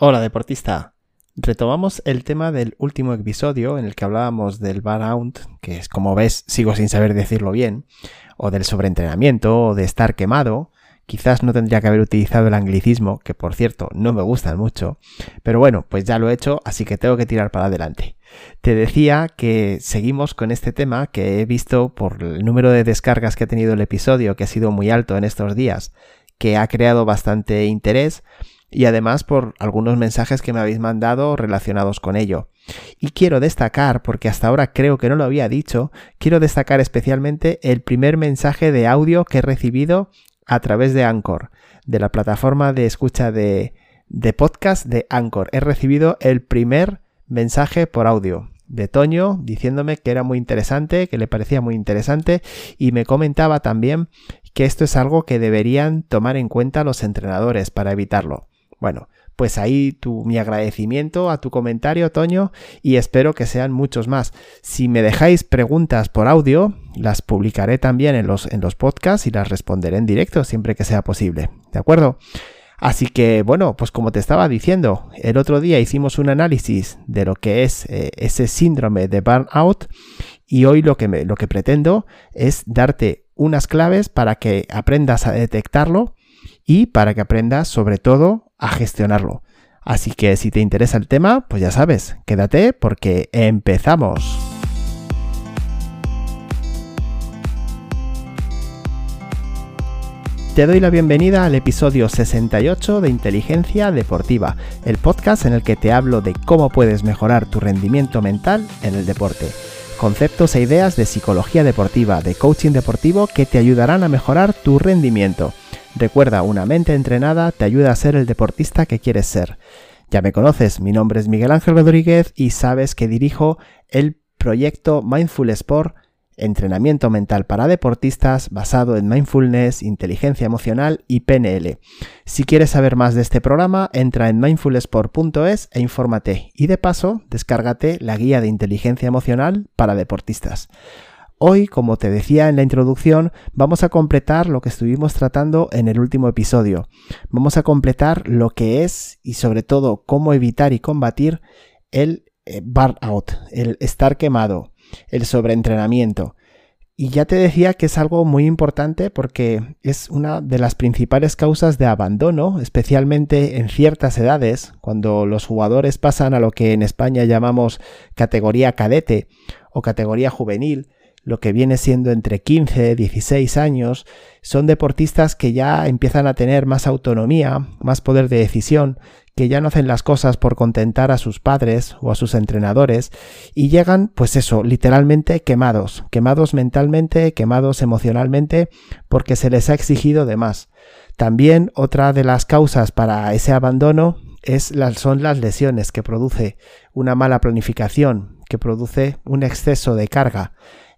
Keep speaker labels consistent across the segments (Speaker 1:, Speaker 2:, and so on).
Speaker 1: Hola deportista. Retomamos el tema del último episodio en el que hablábamos del burnout, que es como ves sigo sin saber decirlo bien, o del sobreentrenamiento, o de estar quemado. Quizás no tendría que haber utilizado el anglicismo, que por cierto no me gustan mucho, pero bueno, pues ya lo he hecho, así que tengo que tirar para adelante. Te decía que seguimos con este tema que he visto por el número de descargas que ha tenido el episodio, que ha sido muy alto en estos días, que ha creado bastante interés y además por algunos mensajes que me habéis mandado relacionados con ello. Y quiero destacar, porque hasta ahora creo que no lo había dicho, quiero destacar especialmente el primer mensaje de audio que he recibido a través de Anchor, de la plataforma de escucha de, de podcast de Anchor. He recibido el primer mensaje por audio de Toño diciéndome que era muy interesante, que le parecía muy interesante y me comentaba también que esto es algo que deberían tomar en cuenta los entrenadores para evitarlo. Bueno, pues ahí tu, mi agradecimiento a tu comentario, Toño, y espero que sean muchos más. Si me dejáis preguntas por audio, las publicaré también en los, en los podcasts y las responderé en directo siempre que sea posible. ¿De acuerdo? Así que bueno, pues como te estaba diciendo, el otro día hicimos un análisis de lo que es eh, ese síndrome de burnout y hoy lo que, me, lo que pretendo es darte unas claves para que aprendas a detectarlo y para que aprendas sobre todo a gestionarlo. Así que si te interesa el tema, pues ya sabes, quédate porque empezamos. Te doy la bienvenida al episodio 68 de Inteligencia Deportiva, el podcast en el que te hablo de cómo puedes mejorar tu rendimiento mental en el deporte. Conceptos e ideas de psicología deportiva, de coaching deportivo que te ayudarán a mejorar tu rendimiento. Recuerda, una mente entrenada te ayuda a ser el deportista que quieres ser. Ya me conoces, mi nombre es Miguel Ángel Rodríguez y sabes que dirijo el proyecto Mindful Sport entrenamiento mental para deportistas basado en mindfulness, inteligencia emocional y PNL. Si quieres saber más de este programa, entra en mindfulsport.es e infórmate y de paso descárgate la guía de inteligencia emocional para deportistas. Hoy, como te decía en la introducción, vamos a completar lo que estuvimos tratando en el último episodio. Vamos a completar lo que es y sobre todo cómo evitar y combatir el eh, burnout, el estar quemado, el sobreentrenamiento. Y ya te decía que es algo muy importante porque es una de las principales causas de abandono, especialmente en ciertas edades, cuando los jugadores pasan a lo que en España llamamos categoría cadete o categoría juvenil, lo que viene siendo entre 15 16 años, son deportistas que ya empiezan a tener más autonomía, más poder de decisión, que ya no hacen las cosas por contentar a sus padres o a sus entrenadores y llegan, pues eso, literalmente quemados, quemados mentalmente, quemados emocionalmente, porque se les ha exigido de más. También otra de las causas para ese abandono es son las lesiones que produce una mala planificación, que produce un exceso de carga.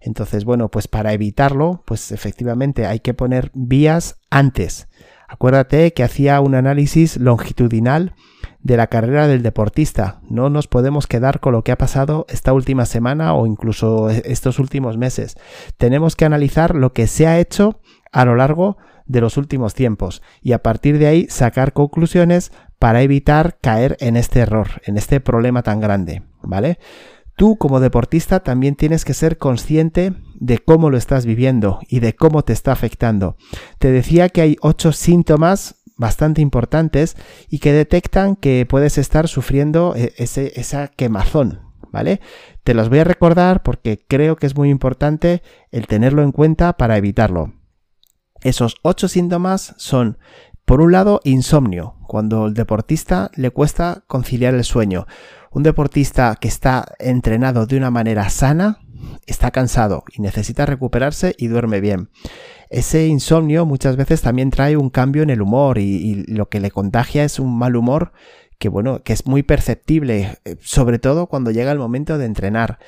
Speaker 1: Entonces, bueno, pues para evitarlo, pues efectivamente hay que poner vías antes. Acuérdate que hacía un análisis longitudinal de la carrera del deportista. No nos podemos quedar con lo que ha pasado esta última semana o incluso estos últimos meses. Tenemos que analizar lo que se ha hecho a lo largo de los últimos tiempos y a partir de ahí sacar conclusiones para evitar caer en este error, en este problema tan grande, ¿vale? Tú como deportista también tienes que ser consciente de cómo lo estás viviendo y de cómo te está afectando. Te decía que hay ocho síntomas bastante importantes y que detectan que puedes estar sufriendo eh, ese, esa quemazón, ¿vale? Te los voy a recordar porque creo que es muy importante el tenerlo en cuenta para evitarlo. Esos ocho síntomas son, por un lado, insomnio, cuando al deportista le cuesta conciliar el sueño. Un deportista que está entrenado de una manera sana está cansado y necesita recuperarse y duerme bien. Ese insomnio muchas veces también trae un cambio en el humor y, lo que le contagia es un mal humor que bueno, que es muy perceptible, eh, sobre todo cuando llega el momento de entrenar.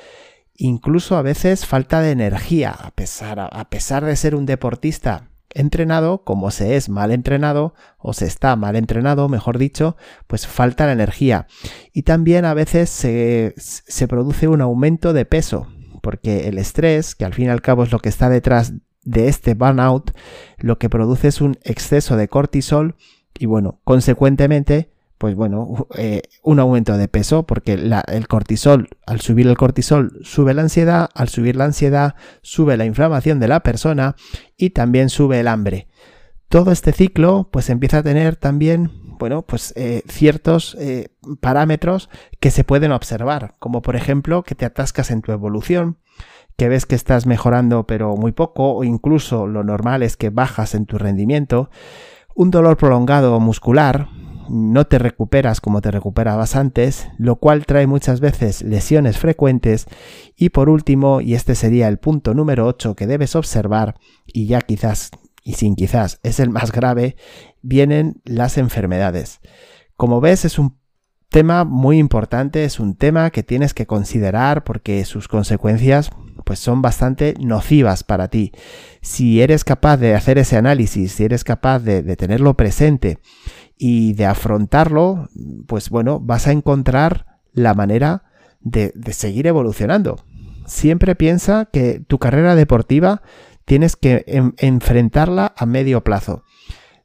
Speaker 1: Incluso a veces falta de energía, a pesar, a pesar de ser un deportista entrenado, como se es mal entrenado o se está mal entrenado, mejor dicho, pues falta la energía. Y también a veces se, se, produce un aumento de peso, porque el estrés, que al fin y al cabo es lo que está detrás de este burnout, lo que produce es un exceso de cortisol y bueno, consecuentemente, pues bueno, eh, un aumento de peso, porque el cortisol, al subir el cortisol, sube la ansiedad, al subir la ansiedad, sube la inflamación de la persona y también sube el hambre. Todo este ciclo, pues empieza a tener también, bueno, pues eh, ciertos eh, parámetros que se pueden observar, como por ejemplo que te atascas en tu evolución, que ves que estás mejorando pero muy poco, o incluso lo normal es que bajas en tu rendimiento, un dolor prolongado muscular, no te recuperas como te recuperabas antes, lo cual trae muchas veces lesiones frecuentes y por último, y este sería el punto número 8 que debes observar, y ya quizás y sin quizás es el más grave, vienen las enfermedades. Como ves, es un tema muy importante, es un tema que tienes que considerar porque sus consecuencias pues son bastante nocivas para ti. Si eres capaz de hacer ese análisis, si eres capaz de, de tenerlo presente y de afrontarlo, pues bueno, vas a encontrar la manera de, seguir evolucionando. Siempre piensa que tu carrera deportiva tienes que enfrentarla a medio plazo.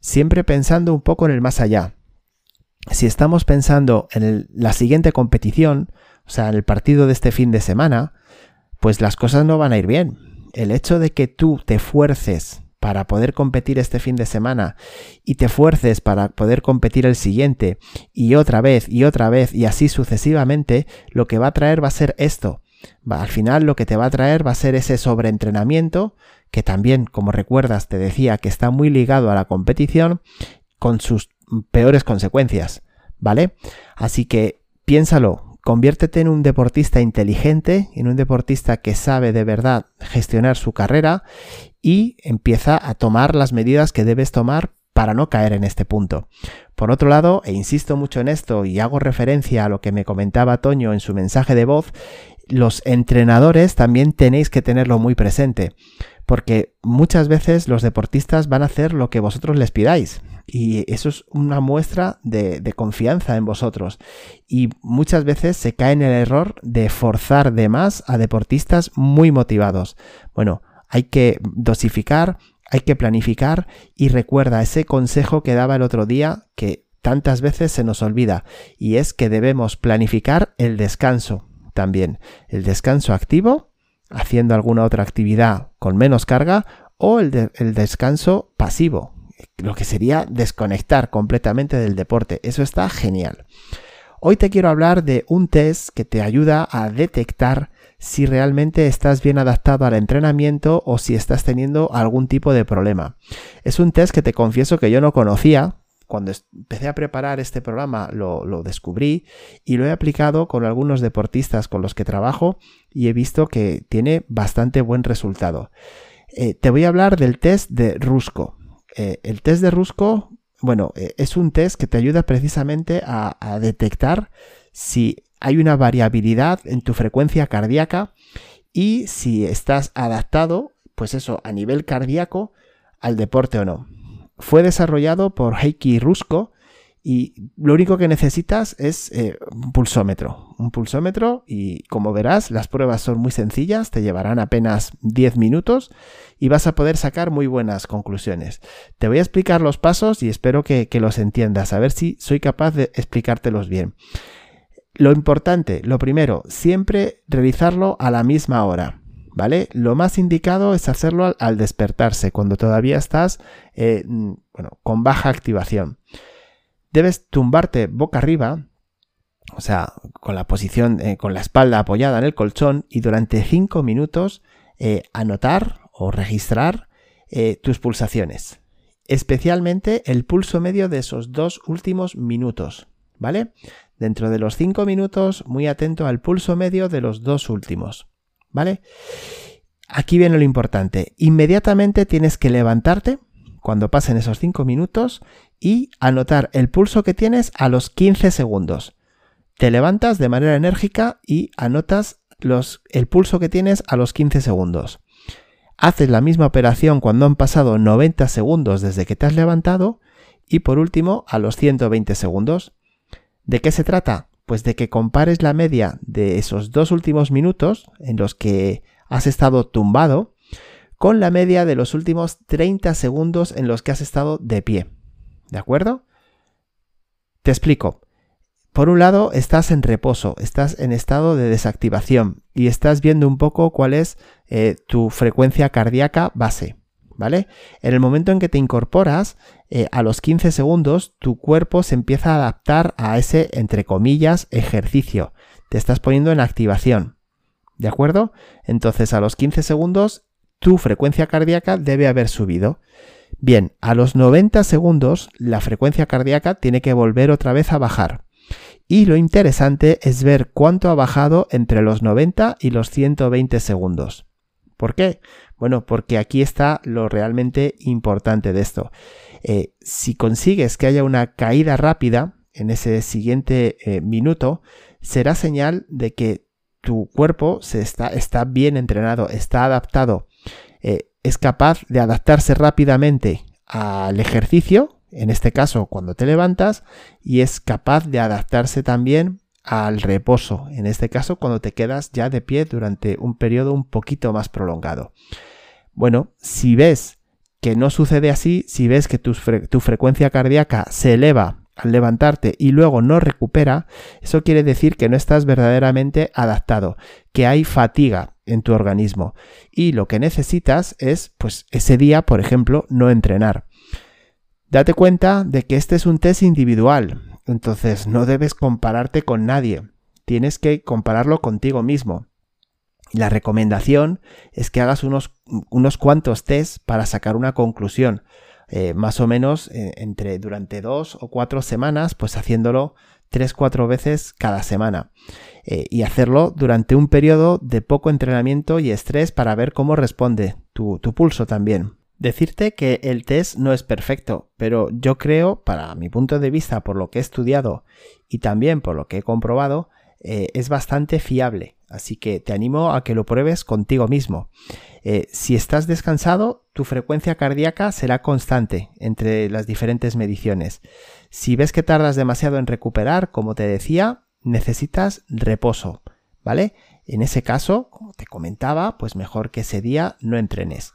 Speaker 1: Siempre pensando un poco en el más allá. Si estamos pensando en la siguiente competición, o sea, en el partido de este fin de semana, pues las cosas no van a ir bien. El hecho de que tú te fuerces para poder competir este fin de semana y te fuerces para poder competir el siguiente y otra vez y otra vez y así sucesivamente, lo que va a traer va a ser esto. Al final lo que te va a traer va a ser ese sobreentrenamiento que también, como recuerdas, te decía que está muy ligado a la competición con sus peores consecuencias, ¿vale? Así que piénsalo, Conviértete en un deportista inteligente, en un deportista que sabe de verdad gestionar su carrera y empieza a tomar las medidas que debes tomar para no caer en este punto. Por otro lado, e insisto mucho en esto y hago referencia a lo que me comentaba Toño en su mensaje de voz, los entrenadores también tenéis que tenerlo muy presente, porque muchas veces los deportistas van a hacer lo que vosotros les pidáis. Y eso es una muestra de, confianza en vosotros. Y muchas veces se cae en el error de forzar de más a deportistas muy motivados. Bueno, hay que dosificar, hay que planificar y recuerda ese consejo que daba el otro día que tantas veces se nos olvida y es que debemos planificar el descanso también. El descanso activo, haciendo alguna otra actividad con menos carga o el, el descanso pasivo, lo que sería desconectar completamente del deporte. Eso está genial. Hoy te quiero hablar de un test que te ayuda a detectar si realmente estás bien adaptado al entrenamiento o si estás teniendo algún tipo de problema. Es un test que te confieso que yo no conocía. Cuando empecé a preparar este programa lo, descubrí y lo he aplicado con algunos deportistas con los que trabajo y he visto que tiene bastante buen resultado. Eh, te voy a hablar del test de Rusco. Eh, el test de Rusco, bueno, eh, es un test que te ayuda precisamente a, detectar si hay una variabilidad en tu frecuencia cardíaca y si estás adaptado, pues eso, a nivel cardíaco al deporte o no. Fue desarrollado por Heikki Rusko y lo único que necesitas es eh, un pulsómetro. Un pulsómetro y como verás las pruebas son muy sencillas, te llevarán apenas 10 minutos y vas a poder sacar muy buenas conclusiones. Te voy a explicar los pasos y espero que, los entiendas, a ver si soy capaz de explicártelos bien. Lo importante, lo primero, siempre realizarlo a la misma hora. ¿Vale? Lo más indicado es hacerlo al, despertarse, cuando todavía estás eh, bueno, con baja activación debes tumbarte boca arriba, o sea, con la posición, eh, con la espalda apoyada en el colchón y durante 5 minutos eh, anotar o registrar eh, tus pulsaciones. Especialmente el pulso medio de esos dos últimos minutos, ¿vale? Dentro de los 5 minutos, muy atento al pulso medio de los dos últimos, ¿vale? Aquí viene lo importante. Inmediatamente tienes que levantarte cuando pasen esos 5 minutos y anotar el pulso que tienes a los 15 segundos. Te levantas de manera enérgica y anotas el pulso que tienes a los 15 segundos. Haces la misma operación cuando han pasado 90 segundos desde que te has levantado y por último a los 120 segundos. ¿De qué se trata? Pues de que compares la media de esos dos últimos minutos en los que has estado tumbado con la media de los últimos 30 segundos en los que has estado de pie. ¿De acuerdo? Te explico. por un lado, estás en reposo, estás en estado de desactivación y estás viendo un poco cuál es eh, tu frecuencia cardíaca base. ¿Vale? En el momento en que te incorporas, eh, a los 15 segundos, tu cuerpo se empieza a adaptar a ese, entre comillas, ejercicio. Te estás poniendo en activación. ¿De acuerdo? Entonces, a los 15 segundos, tu frecuencia cardíaca debe haber subido. Bien, a los 90 segundos, la frecuencia cardíaca tiene que volver otra vez a bajar. Y lo interesante es ver cuánto ha bajado entre los 90 y los 120 segundos. ¿Por qué? Bueno, porque aquí está lo realmente importante de esto. Eh, si consigues que haya una caída rápida en ese siguiente eh, minuto, será señal de que tu cuerpo se está, está bien entrenado, está adaptado, es capaz de adaptarse rápidamente al ejercicio en este caso cuando te levantas, y es capaz de adaptarse también al reposo, en este caso cuando te quedas ya de pie durante un periodo un poquito más prolongado. Bueno, si ves que no sucede así, si ves que tu, frecuencia cardíaca se eleva al levantarte y luego no recupera, eso quiere decir que no estás verdaderamente adaptado, que hay fatiga en tu organismo y lo que necesitas es, pues ese día, por ejemplo, no entrenar. Date cuenta de que este es un test individual, entonces no debes compararte con nadie, tienes que compararlo contigo mismo. La recomendación es que hagas unos, unos cuantos tests para sacar una conclusión, eh, más o menos eh, entre durante dos o cuatro semanas, pues haciéndolo tres, cuatro veces cada semana. Eh, y hacerlo durante un periodo de poco entrenamiento y estrés para ver cómo responde tu pulso también. Decirte que el test no es perfecto, pero yo creo, para mi punto de vista, por lo que he estudiado y también por lo que he comprobado, eh, es bastante fiable. Así que te animo a que lo pruebes contigo mismo. Eh, si estás descansado, tu frecuencia cardíaca será constante entre las diferentes mediciones. Si ves que tardas demasiado en recuperar, como te decía, necesitas reposo, ¿vale? En ese caso, como te comentaba, pues mejor que ese día no entrenes.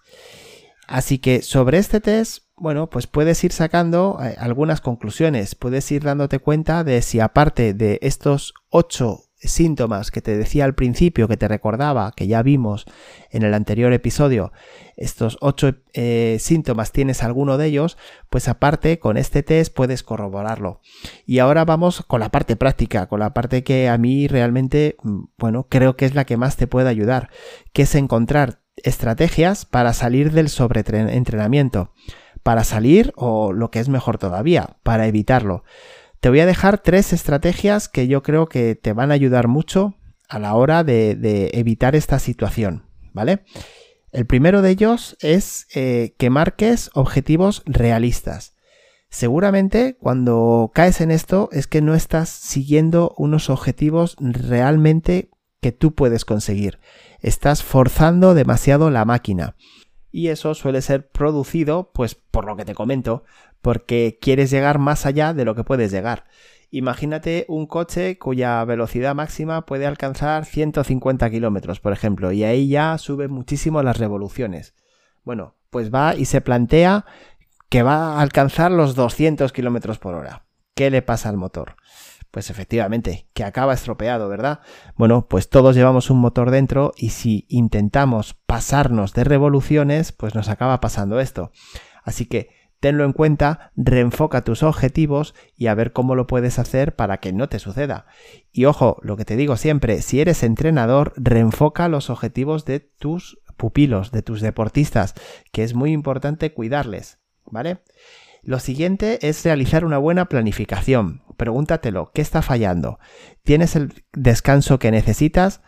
Speaker 1: Así que sobre este test, bueno, pues puedes ir sacando eh, algunas conclusiones, puedes ir dándote cuenta de si aparte de estos ocho síntomas que te decía al principio, que te recordaba, que ya vimos en el anterior episodio, estos ocho eh, síntomas tienes alguno de ellos, pues aparte con este test puedes corroborarlo. Y ahora vamos con la parte práctica, con la parte que a mí realmente, mm, bueno, creo que es la que más te puede ayudar, que es encontrar estrategias para salir del sobreentrenamiento, para salir o lo que es mejor todavía, para evitarlo. Te voy a dejar tres estrategias que yo creo que te van a ayudar mucho a la hora de, evitar esta situación, ¿vale? El primero de ellos es eh, que marques objetivos realistas. Seguramente cuando caes en esto es que no estás siguiendo unos objetivos realmente que tú puedes conseguir estás forzando demasiado la máquina. Y eso suele ser producido, pues por lo que te comento, porque quieres llegar más allá de lo que puedes llegar. Imagínate un coche cuya velocidad máxima puede alcanzar 150 kilómetros, por ejemplo, y ahí ya sube muchísimo las revoluciones. Bueno, pues va y se plantea que va a alcanzar los 200 kilómetros por hora. ¿Qué le pasa al motor? Pues efectivamente, que acaba estropeado, ¿verdad? Bueno, pues todos llevamos un motor dentro y si intentamos pasarnos de revoluciones, pues nos acaba pasando esto. Así que tenlo en cuenta, reenfoca tus objetivos y a ver cómo lo puedes hacer para que no te suceda. Y ojo, lo que te digo siempre, si eres entrenador, reenfoca los objetivos de tus pupilos, de tus deportistas, que es muy importante cuidarles, ¿vale? Lo siguiente es realizar una buena planificación. Pregúntatelo, ¿qué está fallando? ¿Tienes el descanso que necesitas?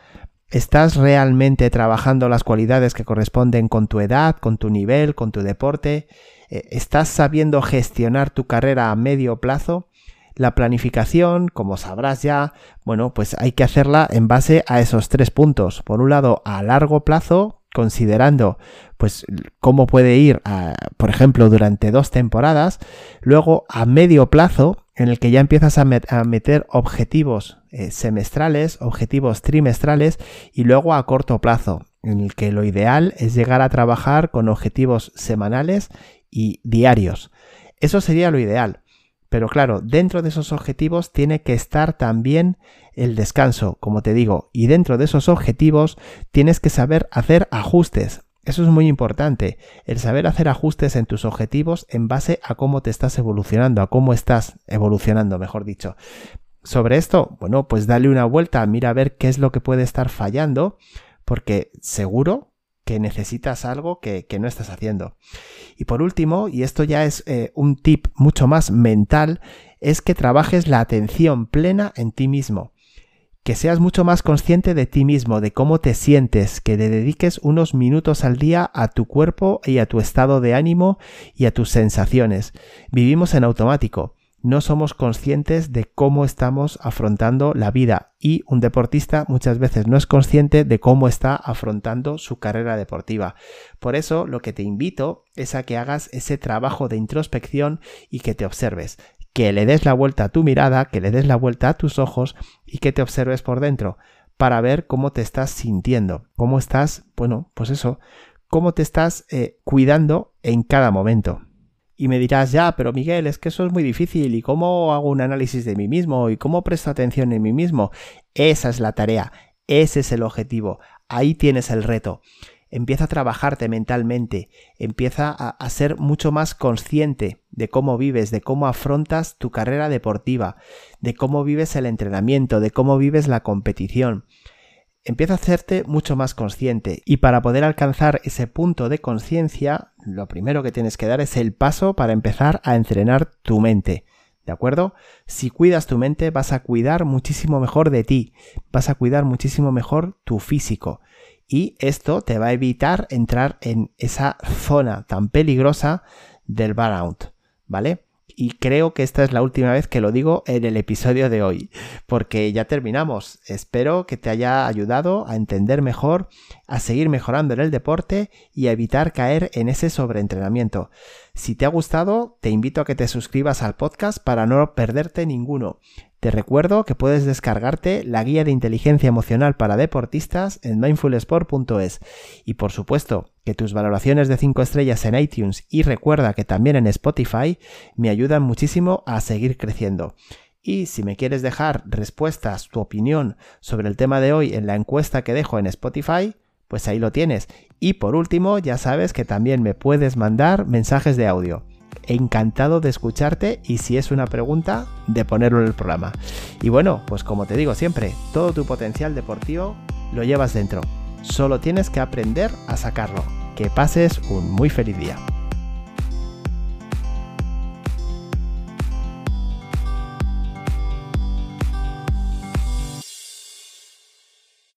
Speaker 1: ¿Estás realmente trabajando las cualidades que corresponden con tu edad, con tu nivel, con tu deporte? Eh, ¿Estás sabiendo gestionar tu carrera a medio plazo? La planificación, como sabrás ya, bueno, pues hay que hacerla en base a esos tres puntos. Por un lado, a largo plazo, considerando pues cómo puede ir, por ejemplo, durante dos temporadas, luego a medio plazo, en el que ya empiezas a, meter objetivos eh, semestrales, objetivos trimestrales, y luego a corto plazo, en el que lo ideal es llegar a trabajar con objetivos semanales y diarios. Eso sería lo ideal. Pero claro, dentro de esos objetivos tiene que estar también el descanso, como te digo, y dentro de esos objetivos tienes que saber hacer ajustes. Eso es muy importante, el saber hacer ajustes en tus objetivos en base a cómo te estás evolucionando, a cómo estás evolucionando, mejor dicho. Sobre esto, bueno, pues dale una vuelta, mira a ver qué es lo que puede estar fallando, porque seguro que necesitas algo que, no estás haciendo. Y por último, y esto ya es eh, un tip mucho más mental, es que trabajes la atención plena en ti mismo que seas mucho más consciente de ti mismo, de cómo te sientes, que le dediques unos minutos al día a tu cuerpo y a tu estado de ánimo y a tus sensaciones. Vivimos en automático. No somos conscientes de cómo estamos afrontando la vida y un deportista muchas veces no es consciente de cómo está afrontando su carrera deportiva. Por eso lo que te invito es a que hagas ese trabajo de introspección y que te observes, que le des la vuelta a tu mirada, que le des la vuelta a tus ojos y que te observes por dentro para ver cómo te estás sintiendo, cómo estás, bueno, pues eso, cómo te estás eh, cuidando en cada momento. Y me dirás, ya, pero Miguel, es que eso es muy difícil. ¿Y cómo hago un análisis de mí mismo? ¿Y cómo presto atención en mí mismo? Esa es la tarea, ese es el objetivo, ahí tienes el reto empieza a trabajarte mentalmente, empieza a, ser mucho más consciente de cómo vives, de cómo afrontas tu carrera deportiva, de cómo vives el entrenamiento, de cómo vives la competición. Empieza a hacerte mucho más consciente y para poder alcanzar ese punto de conciencia, lo primero que tienes que dar es el paso para empezar a entrenar tu mente. ¿De acuerdo? Si cuidas tu mente vas a cuidar muchísimo mejor de ti, vas a cuidar muchísimo mejor tu físico y esto te va a evitar entrar en esa zona tan peligrosa del burnout, ¿vale? Y creo que esta es la última vez que lo digo en el episodio de hoy, porque ya terminamos. Espero que te haya ayudado a entender mejor, a seguir mejorando en el deporte y a evitar caer en ese sobreentrenamiento. Si te ha gustado, te invito a que te suscribas al podcast para no perderte ninguno. Te recuerdo que puedes descargarte la guía de inteligencia emocional para deportistas en mindfulsport.es y por supuesto que tus valoraciones de 5 estrellas en iTunes y recuerda que también en Spotify me ayudan muchísimo a seguir creciendo. Y si me quieres dejar respuestas, tu opinión sobre el tema de hoy en la encuesta que dejo en Spotify, pues ahí lo tienes. Y por último, ya sabes que también me puedes mandar mensajes de audio encantado de escucharte y si es una pregunta, de ponerlo en el programa. Y bueno, pues como te digo siempre, todo tu potencial deportivo lo llevas dentro. Solo tienes que aprender a sacarlo. Que pases un muy feliz día.